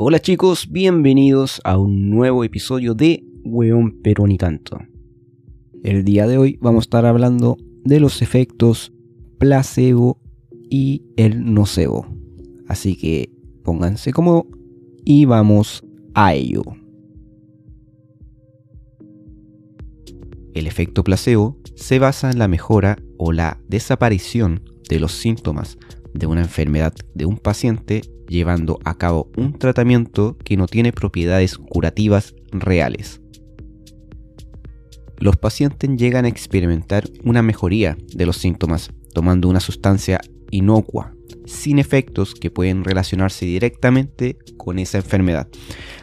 Hola chicos, bienvenidos a un nuevo episodio de Weón pero ni tanto. El día de hoy vamos a estar hablando de los efectos placebo y el nocebo. Así que pónganse como y vamos a ello. El efecto placebo se basa en la mejora o la desaparición de los síntomas de una enfermedad de un paciente llevando a cabo un tratamiento que no tiene propiedades curativas reales. Los pacientes llegan a experimentar una mejoría de los síntomas tomando una sustancia inocua, sin efectos que pueden relacionarse directamente con esa enfermedad.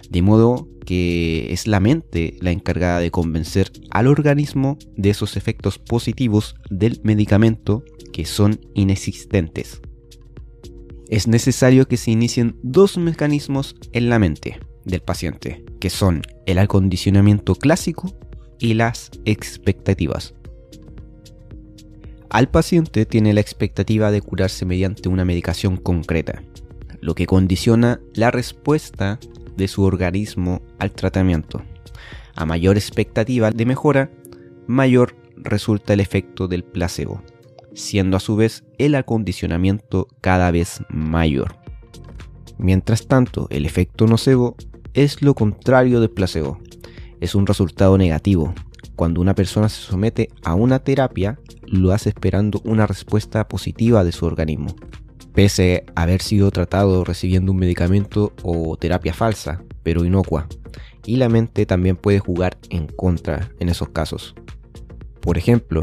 De modo que es la mente la encargada de convencer al organismo de esos efectos positivos del medicamento que son inexistentes. Es necesario que se inicien dos mecanismos en la mente del paciente, que son el acondicionamiento clásico y las expectativas. Al paciente tiene la expectativa de curarse mediante una medicación concreta, lo que condiciona la respuesta de su organismo al tratamiento. A mayor expectativa de mejora, mayor resulta el efecto del placebo, siendo a su vez el acondicionamiento cada vez mayor. Mientras tanto, el efecto nocebo es lo contrario del placebo. Es un resultado negativo. Cuando una persona se somete a una terapia, lo hace esperando una respuesta positiva de su organismo, pese a haber sido tratado recibiendo un medicamento o terapia falsa, pero inocua, y la mente también puede jugar en contra en esos casos. Por ejemplo,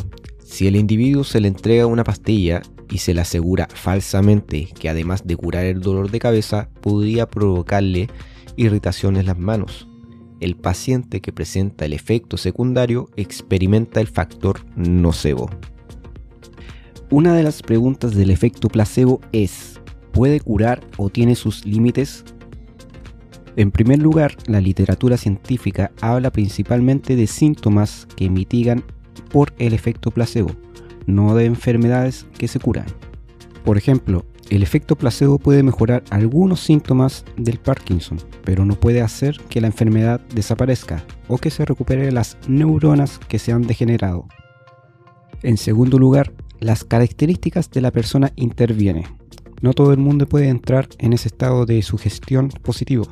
si el individuo se le entrega una pastilla y se le asegura falsamente que además de curar el dolor de cabeza, podría provocarle irritación en las manos, el paciente que presenta el efecto secundario experimenta el factor nocebo. Una de las preguntas del efecto placebo es, ¿puede curar o tiene sus límites? En primer lugar, la literatura científica habla principalmente de síntomas que mitigan por el efecto placebo, no de enfermedades que se curan. Por ejemplo, el efecto placebo puede mejorar algunos síntomas del Parkinson, pero no puede hacer que la enfermedad desaparezca o que se recupere las neuronas que se han degenerado. En segundo lugar, las características de la persona interviene. No todo el mundo puede entrar en ese estado de sugestión positivo.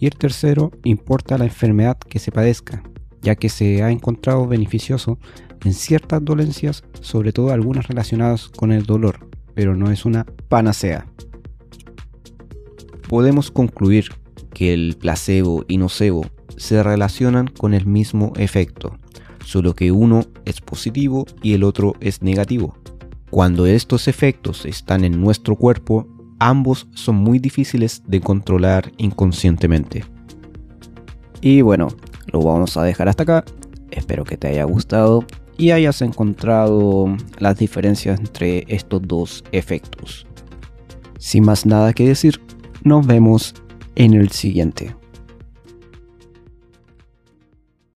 Y el tercero, importa la enfermedad que se padezca, ya que se ha encontrado beneficioso en ciertas dolencias, sobre todo algunas relacionadas con el dolor, pero no es una panacea. Podemos concluir que el placebo y nocebo se relacionan con el mismo efecto, solo que uno es positivo y el otro es negativo. Cuando estos efectos están en nuestro cuerpo, ambos son muy difíciles de controlar inconscientemente. Y bueno, lo vamos a dejar hasta acá. Espero que te haya gustado y hayas encontrado las diferencias entre estos dos efectos. Sin más nada que decir, nos vemos en el siguiente.